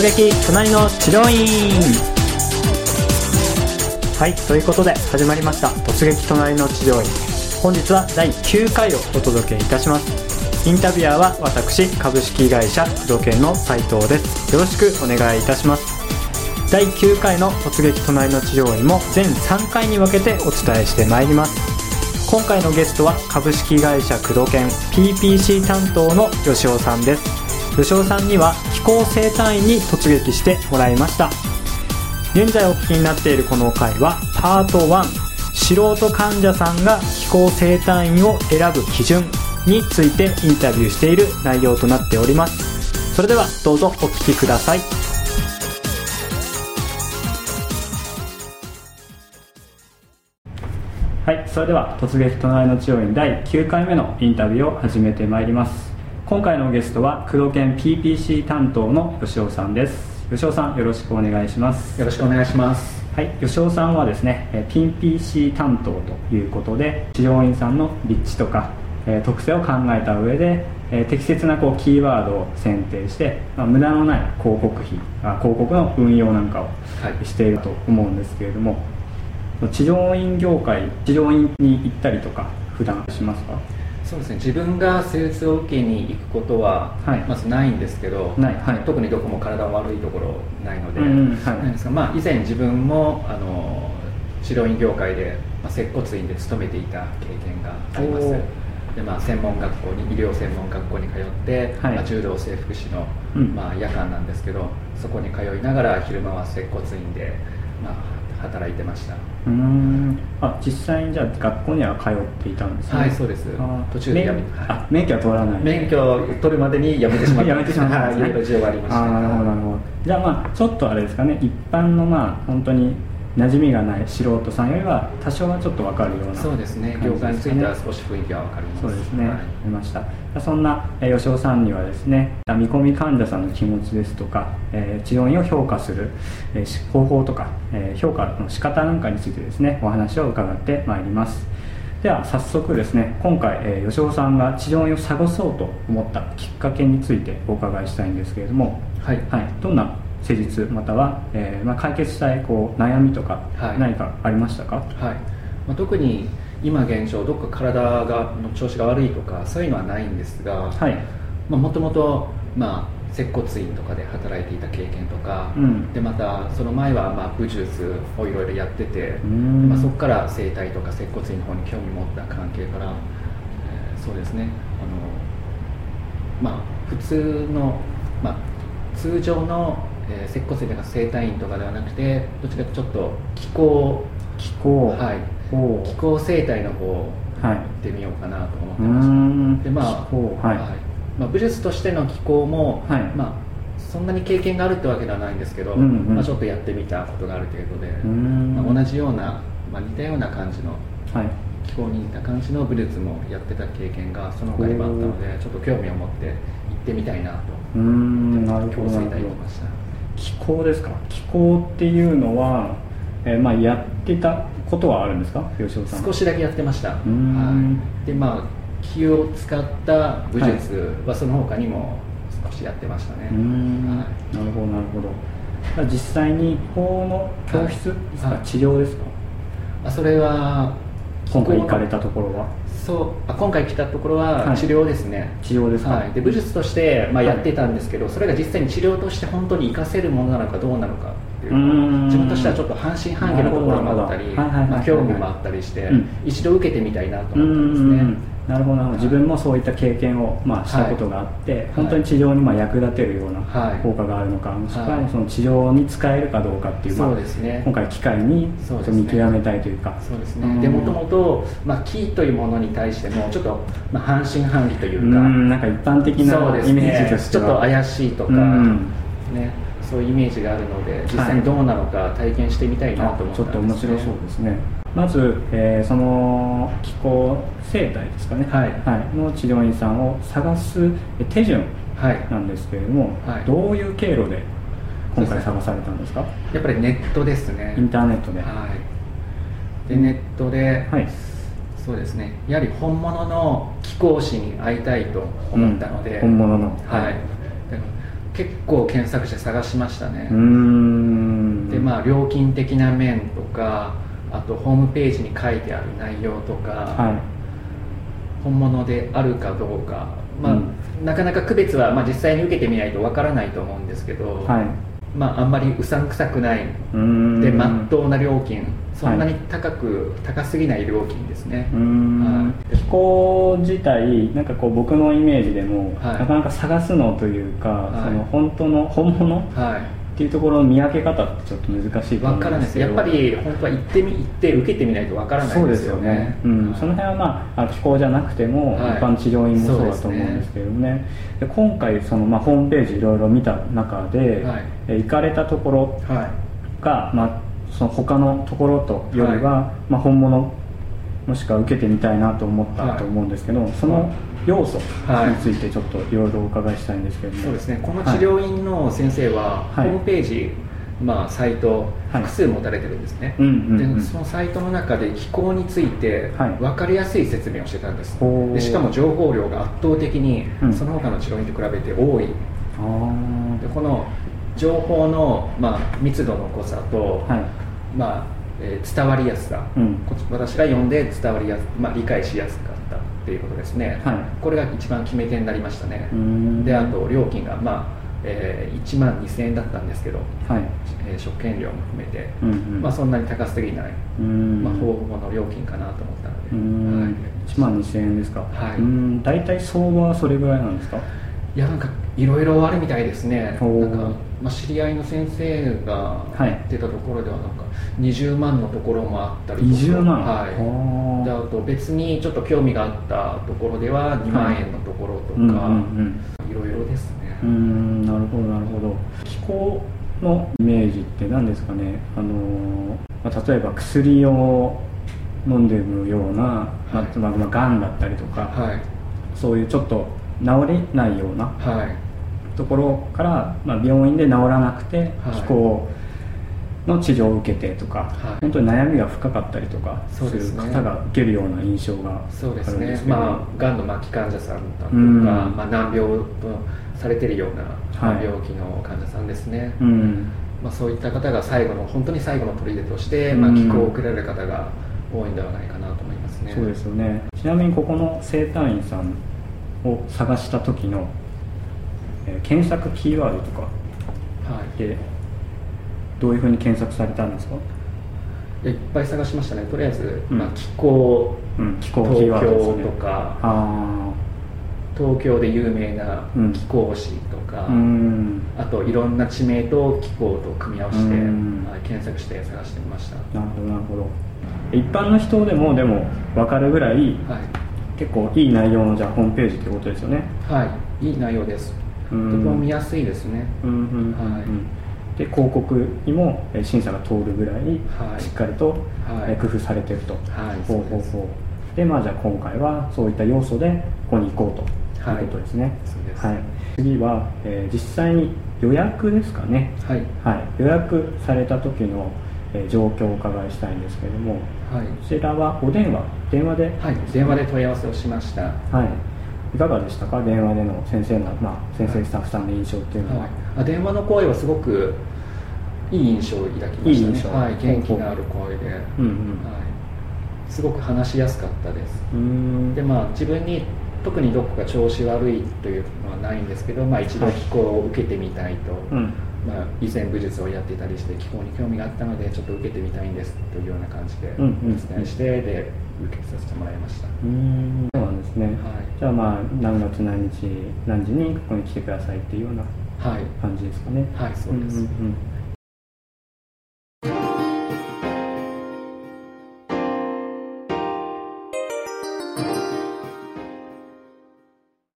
突撃隣の治療院。はいということで始まりました。突撃隣の治療院。本日は第9回をお届けいたします。インタビュアーは私株式会社工藤研の斉藤です。よろしくお願いいたします。第9回の突撃隣の治療院も全3回に分けてお伝えしてまいります。今回のゲストは株式会社工藤研 PPC 担当の吉尾さんです。吉尾さんには気候生態院に突撃してもらいました。現在お聞きになっているこの回はパート1素人患者さんが気候生態院を選ぶ基準についてインタビューしている内容となっております。それではどうぞお聞きください。はいそれでは突撃隣の治療院第9回目のインタビューを始めてまいります。今回のゲストは工藤研 PPC 担当の吉尾さんです。吉尾さんよろしくお願いします。よろしくお願いします。はい。吉尾さんはですね PPC 担当ということで治療院さんの立地とか特性を考えた上で適切なこうキーワードを選定して、まあ、無駄のない広告費広告の運用なんかをしていると思うんですけれども、はい、治療院業界治療院に行ったりとか普段しますか？そうですね。自分が施術を受けに行くことはまずないんですけど、はい。はい、特にどこも体悪いところないので、なんですが、まあ、以前自分もあの治療院業界で、まあ、接骨院で勤めていた経験があります。で、まあ、専門学校に医療専門学校に通って、はい、まあ、柔道整復師の、うん、まあ、夜間なんですけどそこに通いながら昼間は接骨院で、まあ、働いてました。うん。あ実際にじゃあ学校には通っていたんですね。はいそうです。途中でやめあ免許は取らない。免許取るまでにやめてしまった。やめてしまったはい、いろいろ事情がありました。あなるほどなるほど。じゃあまあちょっとあれですかね。一般のまあ本当に馴染みがない素人さんよりは多少はちょっと分かるような、そうですね。業界については少し雰囲気は分かります。そうですね、はい、ました。そんな吉尾さんにはですね見込み患者さんの気持ちですとか、えー、治療院を評価する、えー、方法とか、えー、評価の仕方なんかについてですねお話を伺ってまいります。では早速ですね今回、えー、吉尾さんが治療院を探そうと思ったきっかけについてお伺いしたいんですけれども。はい、はい、どんな施術または、えーまあ、解決したいこう悩みとか何かありましたか、はい、はい、まあ、特に今現状どっか体がの調子が悪いとかそういうのはないんですがもともと接骨院とかで働いていた経験とか、うん、でまたその前はまあ武術をいろいろやってて、まあ、そこから整体とか接骨院の方に興味持った関係から、えー、そうですね。あの、まあ、普通の、まあ、通常のえー、接骨院とか整体院とかではなくてどっちかというとちょっと気候気候。はい。気候生態の方行ってみようかなと思ってました、でまあ、はい、はい、まあ、武術としての気候も、はい、まあそんなに経験があるってわけではないんですけど、うんうん、まあ、ちょっとやってみたことがある程度で、まあ、同じような、まあ、似たような感じの、はい、気候に似た感じの武術もやってた経験がその他にもあったのでちょっと興味を持って行ってみたいなとうん。なるほどなるほど。気候ですか？気候っていうのは、えー、まあやってたことはあるんですか？吉尾さん。少しだけやってました、はい、でまあ気を使った武術はその他にも少しやってましたね、はい、なるほどなるほど。実際に法の教室？ですか、はい、治療ですか？あそれは今回行かれたところは？そうあ今回来たところは治療ですね、はい、治療ですか、はい、で武術として、まあ、やってたんですけど、はい、それが実際に治療として本当に活かせるものなのかどうなのかっていう自分としてはちょっと半信半疑のところもあったり、まあ、興味もあったりして、うん、一度受けてみたいなと思ったんですね。なるほど自分もそういった経験を、まあ、したことがあって、はい、本当に治療にまあ役立てるような効果があるのか、はい、もしくはその治療に使えるかどうかっていう、まあ、そうですね、今回機会に見極めたいというか。そうですね。でもともと、まあ、キーというものに対してもちょっと、まあ、半信半疑というか。うん。なんか一般的なイメージとしては、ね、ちょっと怪しいとか、ねそういうイメージがあるので実際にどうなのか体験してみたいなと思ったんです、ね、ちょっと面白そうですね。まず、えー、その気候生態ですかね、はい。はい、の治療院さんを探す手順なんですけれども、はい、どういう経路で今回探されたんですか？やっぱりネットですね。インターネットで、はい、でネットで、はい、そうですね。やはり本物の貴公子に会いたいと思ったので、うん、本物の。はい、結構検索して探しましたね。でまあ料金的な面とかあとホームページに書いてある内容とか、はい、本物であるかどうか。まあ、うん、なかなか区別は、まあ、実際に受けてみないとわからないと思うんですけど、はいまあ、あんまりうさんくさくない。でまっとうな料金。そんなに高く、はい、高すぎない料金ですね、はい、飛行自体なんかこう僕のイメージでも、はい、なかなか探すのというか、その本当の本物、はいっていうところの見分け方ってちょっと難しいと思うんです。けどやっぱり本当は行ってみ行って受けてみないとわからないですよね、ね、うん、その辺はまあ気候じゃなくても、はい、一般治療院もそうだと思うんですけどね。で、ね、今回その、まあ、ホームページいろいろ見た中で、はい、行かれたところが、まあ、その他のところとよりは、まあ、本物もしくは受けてみたいなと思ったと思うんですけど、その要素についてちょっといろいろお伺いしたいんですけども、そうですね。この治療院の先生は、ホームページ、まあ、サイト複数持たれてるんですね、でそのサイトの中で気候について分かりやすい説明をしてたんです、でしかも情報量が圧倒的にその他の治療院と比べて多い、でこの情報の、まあ、密度の濃さと、まあえー、伝わりやすさ、うん、私が読んで伝わりやす、まあ、理解しやすかったっていうことですね、はい、これが一番決め手になりましたね。であと料金がまあえー、1万2000円だったんですけど、はい。えー、食券料も含めて、うんうん、まあ、そんなに高すぎない、まあ、ほぼの料金かなと思ったので、はい、1万2000円ですか、はい、うん。大体相場はそれぐらいなんですか？いやなんかいろいろあるみたいですね。なんか、まあ、知り合いの先生が言ってたところではなんか20万のところもあったりとか。20万？はい。であと別にちょっと興味があったところでは2万円のところとか、いろいろですね。うんなるほどなるほど。気候のイメージって何ですかね？あの、まあ、例えば薬を飲んでるような、はい、まあ、まあ、がんだったりとか、はい、そういうちょっと治れないような、はい。ところから、まあ、病院で治らなくて気候の治療を受けてとか、はい、本当に悩みが深かったりとかする方が受けるような印象があるんですそうですねまあがんの末期患者さんとか、まあ、難病とされてるような病気の患者さんですね、はい、まあ、そういった方が最後の本当に最後の砦として、まあ、気候を受けられる方が多いんではないかなと思いますね。そうですよね。ちなみにここの整体院さんを探した時のえ検索キーワードとかでどういうふうに検索されたんですか？いっぱい探しましたね。とりあえず、うん、まあ、気候、うん、気候東京とか、あ東京で有名な気候誌とか、うん、あといろんな地名と気候と組み合わせて、検索して探してみました。なるほどなるほど。一般の人でもでも分かるぐらい、はい、結構いい内容のじゃあホームページってことですよね。はい。いい内容です。とても見やすいですね、はい、で広告にも審査が通るぐらいしっかりと工夫されてると、はい、ほうほうほう。でまあじゃあ今回はそういった要素でここに行こうということですね、はい、はい、次は、えー、実際に予約ですかね、はい、はい、予約された時のえ状況をお伺いしたいんですけれども、はい、こちらはお電話電話で、はい、電話で問い合わせをしました、はい、いかがでしたか？電話での先生の、まあ、先生スタッフさんの印象っていうのは、はい、電話の声はすごくいい印象を抱きましたね。いいはい、元気のある声で、うんうん。はい、すごく話しやすかったです。でまあ自分に特にどこか調子悪いというのはないんですけど、まあ、一度気候を受けてみたいと、はい、まあ、以前武術をやっていたりして気候に興味があったのでちょっと受けてみたいんですというような感じでお伝えして、で受けさせてもらいました。そうなんですね、はい、じゃあまあ何月何日何時にここに来てくださいっていうような感じですかね。はい、はい、そうです、うんうんうん